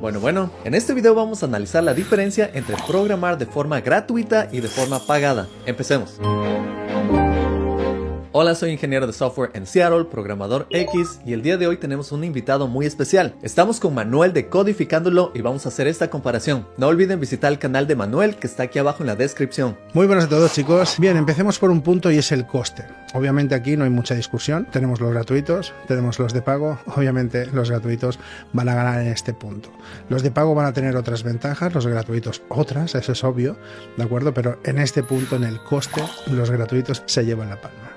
Bueno, bueno, en este video vamos a analizar la diferencia entre programar de forma gratuita y de forma pagada. Empecemos. Hola, soy ingeniero de software en Seattle, programador X, y el día de hoy tenemos un invitado muy especial. Estamos con Manuel de Codificándolo y vamos a hacer esta comparación. No olviden visitar el canal de Manuel que está aquí abajo en la descripción. Muy buenas a todos chicos. Bien, empecemos por un punto y es el coste. Obviamente aquí no hay mucha discusión. Tenemos los gratuitos, tenemos los de pago. Obviamente los gratuitos van a ganar en este punto. Los de pago van a tener otras ventajas, los gratuitos otras, eso es obvio, ¿de acuerdo? Pero en este punto, en el coste, los gratuitos se llevan la palma.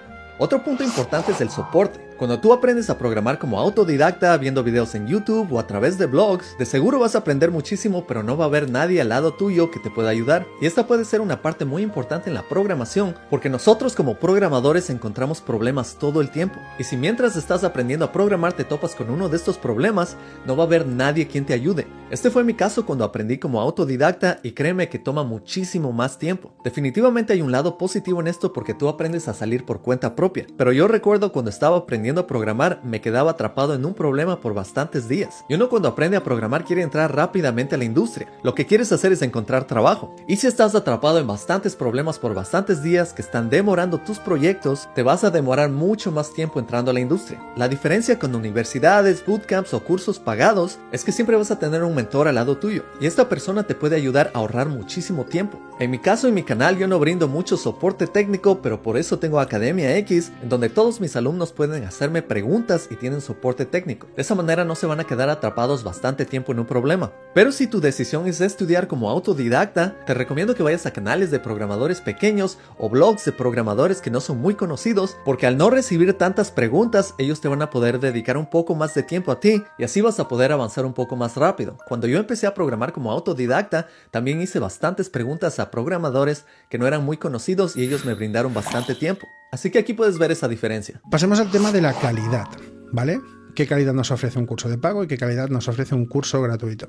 Otro punto importante es el soporte. Cuando tú aprendes a programar como autodidacta, viendo videos en YouTube o a través de blogs, de seguro vas a aprender muchísimo, pero no va a haber nadie al lado tuyo que te pueda ayudar. Y esta puede ser una parte muy importante en la programación, porque nosotros como programadores encontramos problemas todo el tiempo. Y si mientras estás aprendiendo a programar te topas con uno de estos problemas, no va a haber nadie quien te ayude. Este fue mi caso cuando aprendí como autodidacta y créeme que toma muchísimo más tiempo. Definitivamente hay un lado positivo en esto porque tú aprendes a salir por cuenta propia. Pero yo recuerdo cuando estaba aprendiendo a programar me quedaba atrapado en un problema por bastantes días. Y uno cuando aprende a programar quiere entrar rápidamente a la industria. Lo que quieres hacer es encontrar trabajo. Y si estás atrapado en bastantes problemas por bastantes días que están demorando tus proyectos, te vas a demorar mucho más tiempo entrando a la industria. La diferencia con universidades, bootcamps o cursos pagados es que siempre vas a tener un mentor al lado tuyo. Y esta persona te puede ayudar a ahorrar muchísimo tiempo. En mi caso y mi canal yo no brindo mucho soporte técnico, pero por eso tengo Academia X, en donde todos mis alumnos pueden hacerme preguntas y tienen soporte técnico. De esa manera no se van a quedar atrapados bastante tiempo en un problema. Pero si tu decisión es estudiar como autodidacta, te recomiendo que vayas a canales de programadores pequeños o blogs de programadores que no son muy conocidos, porque al no recibir tantas preguntas, ellos te van a poder dedicar un poco más de tiempo a ti y así vas a poder avanzar un poco más rápido. Cuando yo empecé a programar como autodidacta, también hice bastantes preguntas a programadores que no eran muy conocidos y ellos me brindaron bastante tiempo. Así que aquí puedes ver esa diferencia. Pasemos al tema de la calidad, ¿vale? ¿Qué calidad nos ofrece un curso de pago y qué calidad nos ofrece un curso gratuito?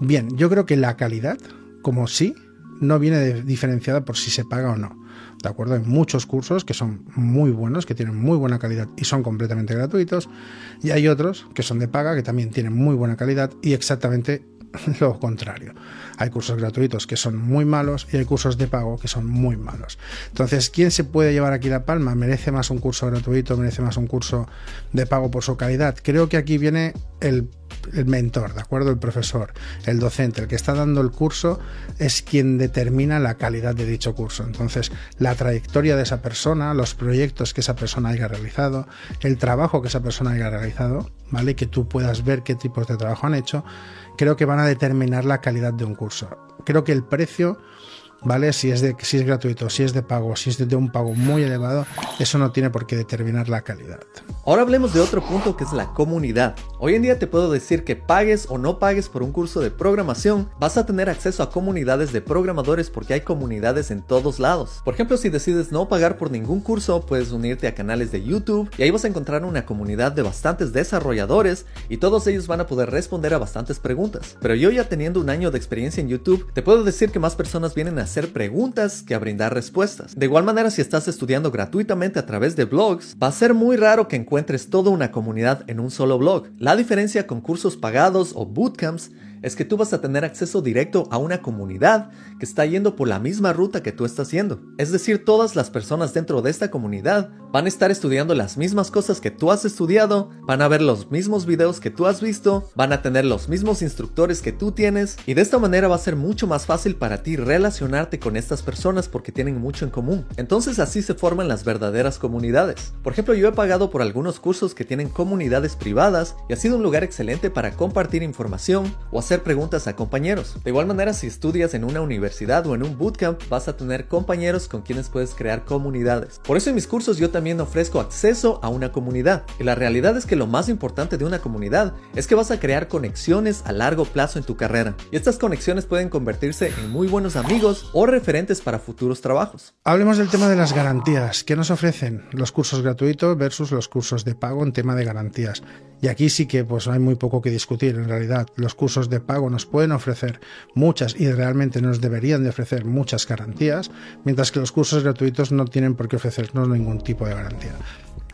Bien, yo creo que la calidad, como sí, no viene diferenciada por si se paga o no. ¿De acuerdo? Hay muchos cursos que son muy buenos, que tienen muy buena calidad y son completamente gratuitos. Y hay otros que son de paga, que también tienen muy buena calidad y exactamente lo contrario. Hay cursos gratuitos que son muy malos y hay cursos de pago que son muy malos. Entonces, ¿quién se puede llevar aquí la palma? ¿Merece más un curso gratuito? ¿Merece más un curso de pago por su calidad? Creo que aquí viene el, el mentor, ¿de acuerdo? El profesor, el docente, el que está dando el curso es quien determina la calidad de dicho curso. Entonces, la trayectoria de esa persona, los proyectos que esa persona haya realizado, el trabajo que esa persona haya realizado, ¿vale? Que tú puedas ver qué tipos de trabajo han hecho creo que van a determinar la calidad de un curso. Creo que el precio ¿vale? Si es, de, si es gratuito, si es de pago, si es de un pago muy elevado, eso no tiene por qué determinar la calidad. Ahora hablemos de otro punto que es la comunidad. Hoy en día te puedo decir que pagues o no pagues por un curso de programación, vas a tener acceso a comunidades de programadores porque hay comunidades en todos lados. Por ejemplo, si decides no pagar por ningún curso, puedes unirte a canales de YouTube y ahí vas a encontrar una comunidad de bastantes desarrolladores y todos ellos van a poder responder a bastantes preguntas. Pero yo ya teniendo un año de experiencia en YouTube, te puedo decir que más personas vienen a hacer preguntas que a brindar respuestas. De igual manera, si estás estudiando gratuitamente a través de blogs, va a ser muy raro que encuentres toda una comunidad en un solo blog. La diferencia con cursos pagados o bootcamps es que tú vas a tener acceso directo a una comunidad que está yendo por la misma ruta que tú estás yendo. Es decir, todas las personas dentro de esta comunidad van a estar estudiando las mismas cosas que tú has estudiado, van a ver los mismos videos que tú has visto, van a tener los mismos instructores que tú tienes y de esta manera va a ser mucho más fácil para ti relacionarte con estas personas porque tienen mucho en común. Entonces así se forman las verdaderas comunidades. Por ejemplo, yo he pagado por algunos cursos que tienen comunidades privadas y ha sido un lugar excelente para compartir información o hacer preguntas a compañeros. De igual manera, si estudias en una universidad o en un bootcamp, vas a tener compañeros con quienes puedes crear comunidades. Por eso en mis cursos yo también ofrezco acceso a una comunidad. Y la realidad es que lo más importante de una comunidad es que vas a crear conexiones a largo plazo en tu carrera. Y estas conexiones pueden convertirse en muy buenos amigos o referentes para futuros trabajos. Hablemos del tema de las garantías. ¿Qué nos ofrecen los cursos gratuitos versus los cursos de pago en tema de garantías? Y aquí sí que pues hay muy poco que discutir en realidad. Los cursos de pago nos pueden ofrecer muchas y realmente nos deberían de ofrecer muchas garantías, mientras que los cursos gratuitos no tienen por qué ofrecernos ningún tipo de garantía.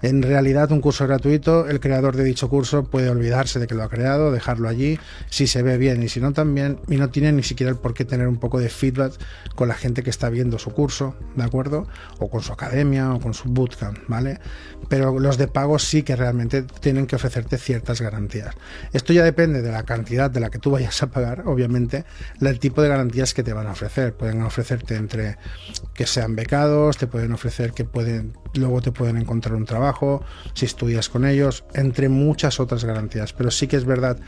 En realidad, un curso gratuito, el creador de dicho curso puede olvidarse de que lo ha creado, dejarlo allí, si se ve bien y si no también, y no tiene ni siquiera el por qué tener un poco de feedback con la gente que está viendo su curso, ¿de acuerdo? O con su academia o con su bootcamp, ¿vale? Pero los de pago sí que realmente tienen que ofrecerte ciertas garantías. Esto ya depende de la cantidad de la que tú vayas a pagar, obviamente, el tipo de garantías que te van a ofrecer. Pueden ofrecerte entre que sean becados, te pueden ofrecer que pueden luego te pueden encontrar un trabajo, si estudias con ellos, entre muchas otras garantías. Pero sí que es verdad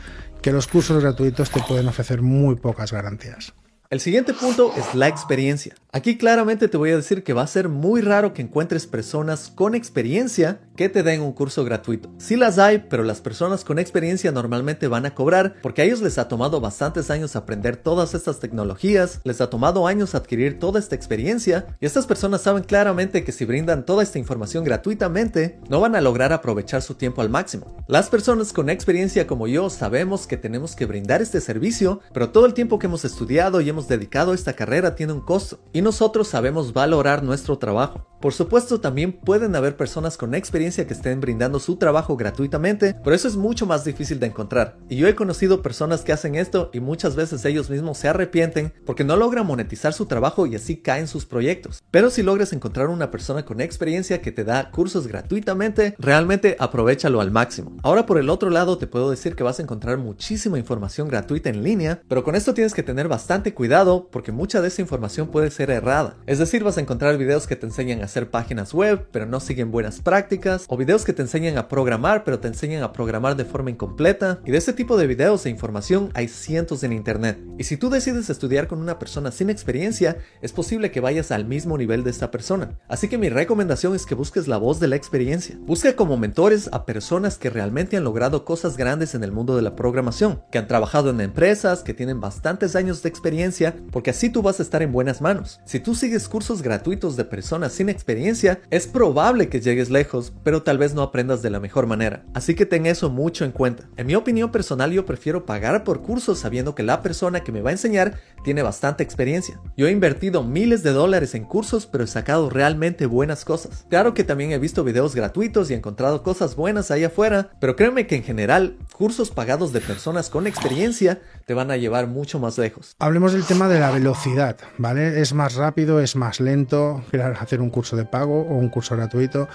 que los cursos gratuitos te pueden ofrecer muy pocas garantías. El siguiente punto es la experiencia. Aquí claramente te voy a decir que va a ser muy raro que encuentres personas con experiencia que te den un curso gratuito. Sí las hay, pero las personas con experiencia normalmente van a cobrar porque a ellos les ha tomado bastantes años aprender todas estas tecnologías, les ha tomado años adquirir toda esta experiencia y estas personas saben claramente que si brindan toda esta información gratuitamente, no van a lograr aprovechar su tiempo al máximo. Las personas con experiencia como yo sabemos que tenemos que brindar este servicio, pero todo el tiempo que hemos estudiado y dedicado a esta carrera tiene un costo y nosotros sabemos valorar nuestro trabajo. Por supuesto, también pueden haber personas con experiencia que estén brindando su trabajo gratuitamente, pero eso es mucho más difícil de encontrar. Y yo he conocido personas que hacen esto y muchas veces ellos mismos se arrepienten porque no logran monetizar su trabajo y así caen sus proyectos. Pero si logras encontrar una persona con experiencia que te da cursos gratuitamente, realmente aprovechalo al máximo. Ahora por el otro lado te puedo decir que vas a encontrar muchísima información gratuita en línea, pero con esto tienes que tener bastante cuidado porque mucha de esa información puede ser errada. Es decir, vas a encontrar videos que te enseñan a hacer páginas web, pero no siguen buenas prácticas, o videos que te enseñan a programar, pero te enseñan a programar de forma incompleta. Y de ese tipo de videos e información hay cientos en internet. Y si tú decides estudiar con una persona sin experiencia, es posible que vayas al mismo nivel de esta persona. Así que mi recomendación es que busques la voz de la experiencia. Busca como mentores a personas que realmente han logrado cosas grandes en el mundo de la programación, que han trabajado en empresas, que tienen bastantes años de experiencia, porque así tú vas a estar en buenas manos. Si tú sigues cursos gratuitos de personas sin experiencia, es probable que llegues lejos, pero tal vez no aprendas de la mejor manera. Así que ten eso mucho en cuenta. En mi opinión personal, yo prefiero pagar por cursos sabiendo que la persona que me va a enseñar tiene bastante experiencia. Yo he invertido miles de dólares en cursos, pero he sacado realmente buenas cosas. Claro que también he visto videos gratuitos y he encontrado cosas buenas ahí afuera, pero créeme que en general, cursos pagados de personas con experiencia te van a llevar mucho más lejos. Hablemos del tema de la velocidad, ¿vale? Es más rápido, es más lento hacer un curso de pago o un curso gratuito.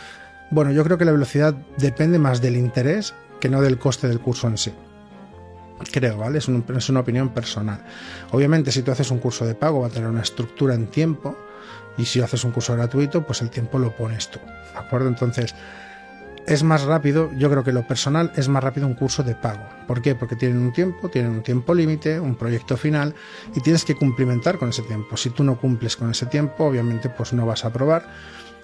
Bueno, yo creo que la velocidad depende más del interés que no del coste del curso en sí. Creo, ¿vale? Es, es una opinión personal. Obviamente, si tú haces un curso de pago, va a tener una estructura en tiempo. Y si haces un curso gratuito, pues el tiempo lo pones tú. ¿De acuerdo? Entonces, es más rápido, yo creo que lo personal es más rápido un curso de pago. ¿Por qué? Porque tienen un tiempo, tienen un tiempo límite, un proyecto final y tienes que cumplimentar con ese tiempo. Si tú no cumples con ese tiempo, obviamente pues no vas a aprobar.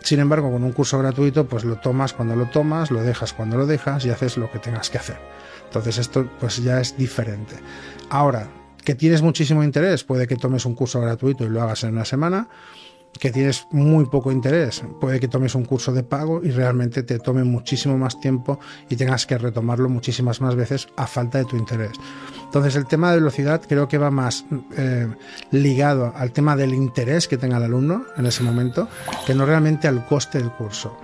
Sin embargo, con un curso gratuito, pues lo tomas cuando lo tomas, lo dejas cuando lo dejas y haces lo que tengas que hacer. Entonces esto pues ya es diferente. Ahora, que tienes muchísimo interés, puede que tomes un curso gratuito y lo hagas en una semana que tienes muy poco interés, puede que tomes un curso de pago y realmente te tome muchísimo más tiempo y tengas que retomarlo muchísimas más veces a falta de tu interés. Entonces el tema de velocidad creo que va más eh, ligado al tema del interés que tenga el alumno en ese momento que no realmente al coste del curso.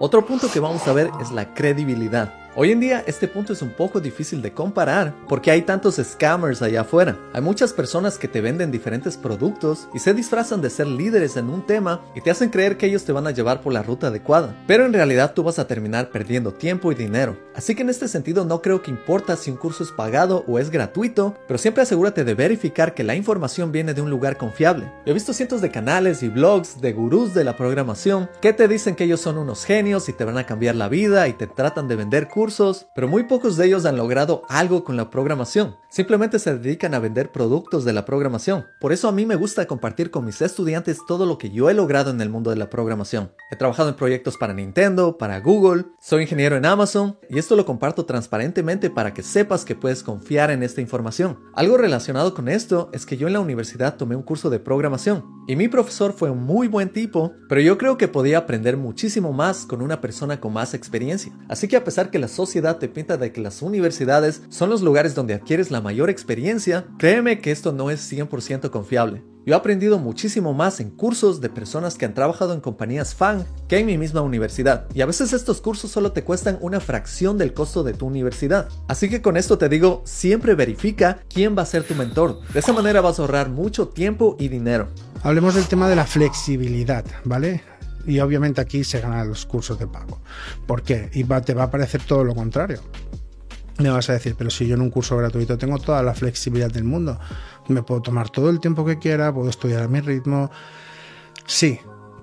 Otro punto que vamos a ver es la credibilidad. Hoy en día este punto es un poco difícil de comparar porque hay tantos scammers allá afuera. Hay muchas personas que te venden diferentes productos y se disfrazan de ser líderes en un tema y te hacen creer que ellos te van a llevar por la ruta adecuada. Pero en realidad tú vas a terminar perdiendo tiempo y dinero. Así que en este sentido no creo que importa si un curso es pagado o es gratuito, pero siempre asegúrate de verificar que la información viene de un lugar confiable. he visto cientos de canales y blogs de gurús de la programación que te dicen que ellos son unos genios y te van a cambiar la vida y te tratan de vender cursos pero muy pocos de ellos han logrado algo con la programación. Simplemente se dedican a vender productos de la programación. Por eso a mí me gusta compartir con mis estudiantes todo lo que yo he logrado en el mundo de la programación. He trabajado en proyectos para Nintendo, para Google, soy ingeniero en Amazon y esto lo comparto transparentemente para que sepas que puedes confiar en esta información. Algo relacionado con esto es que yo en la universidad tomé un curso de programación y mi profesor fue un muy buen tipo, pero yo creo que podía aprender muchísimo más con una persona con más experiencia. Así que a pesar que las sociedad te pinta de que las universidades son los lugares donde adquieres la mayor experiencia, créeme que esto no es 100% confiable. Yo he aprendido muchísimo más en cursos de personas que han trabajado en compañías fan que en mi misma universidad. Y a veces estos cursos solo te cuestan una fracción del costo de tu universidad. Así que con esto te digo, siempre verifica quién va a ser tu mentor. De esa manera vas a ahorrar mucho tiempo y dinero. Hablemos del tema de la flexibilidad, ¿vale? Y obviamente aquí se ganan los cursos de pago. ¿Por qué? Y te va a parecer todo lo contrario. Me vas a decir, pero si yo en un curso gratuito tengo toda la flexibilidad del mundo, me puedo tomar todo el tiempo que quiera, puedo estudiar a mi ritmo. Sí,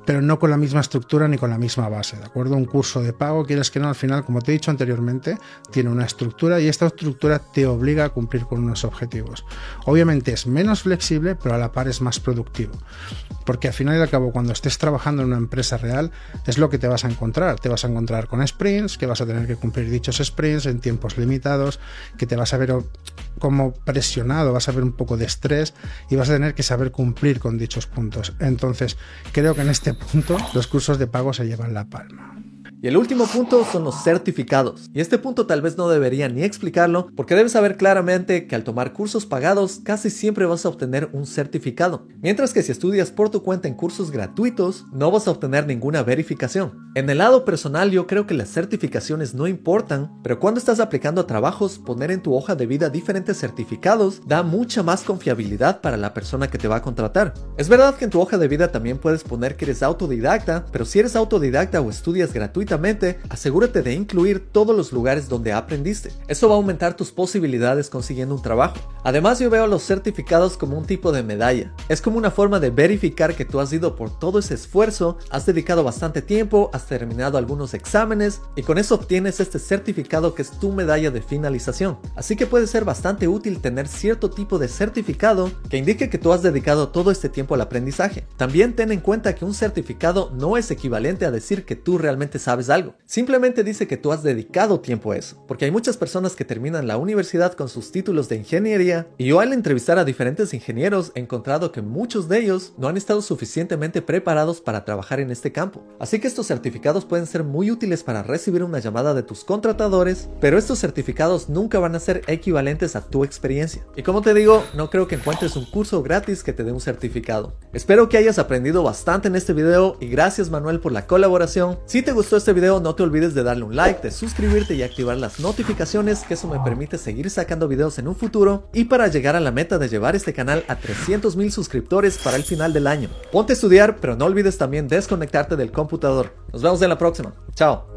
pero no con la misma estructura ni con la misma base, ¿de acuerdo? Un curso de pago, quieres que no, al final, como te he dicho anteriormente, tiene una estructura y esta estructura te obliga a cumplir con unos objetivos. Obviamente es menos flexible, pero a la par es más productivo. Porque al final y al cabo, cuando estés trabajando en una empresa real, es lo que te vas a encontrar. Te vas a encontrar con sprints, que vas a tener que cumplir dichos sprints en tiempos limitados, que te vas a ver como presionado, vas a ver un poco de estrés y vas a tener que saber cumplir con dichos puntos. Entonces, creo que en este punto los cursos de pago se llevan la palma. Y el último punto son los certificados. Y este punto tal vez no debería ni explicarlo porque debes saber claramente que al tomar cursos pagados casi siempre vas a obtener un certificado. Mientras que si estudias por tu cuenta en cursos gratuitos no vas a obtener ninguna verificación. En el lado personal yo creo que las certificaciones no importan, pero cuando estás aplicando a trabajos poner en tu hoja de vida diferentes certificados da mucha más confiabilidad para la persona que te va a contratar. Es verdad que en tu hoja de vida también puedes poner que eres autodidacta, pero si eres autodidacta o estudias gratuitamente asegúrate de incluir todos los lugares donde aprendiste. Eso va a aumentar tus posibilidades consiguiendo un trabajo. Además, yo veo los certificados como un tipo de medalla. Es como una forma de verificar que tú has ido por todo ese esfuerzo, has dedicado bastante tiempo, has terminado algunos exámenes y con eso obtienes este certificado que es tu medalla de finalización. Así que puede ser bastante útil tener cierto tipo de certificado que indique que tú has dedicado todo este tiempo al aprendizaje. También ten en cuenta que un certificado no es equivalente a decir que tú realmente sabes algo. Simplemente dice que tú has dedicado tiempo a eso, porque hay muchas personas que terminan la universidad con sus títulos de ingeniería y yo al entrevistar a diferentes ingenieros he encontrado que muchos de ellos no han estado suficientemente preparados para trabajar en este campo. Así que estos certificados pueden ser muy útiles para recibir una llamada de tus contratadores, pero estos certificados nunca van a ser equivalentes a tu experiencia. Y como te digo, no creo que encuentres un curso gratis que te dé un certificado. Espero que hayas aprendido bastante en este video y gracias Manuel por la colaboración. Si te gustó este video no te olvides de darle un like, de suscribirte y activar las notificaciones que eso me permite seguir sacando videos en un futuro y para llegar a la meta de llevar este canal a 300 mil suscriptores para el final del año. Ponte a estudiar pero no olvides también desconectarte del computador. Nos vemos en la próxima. Chao.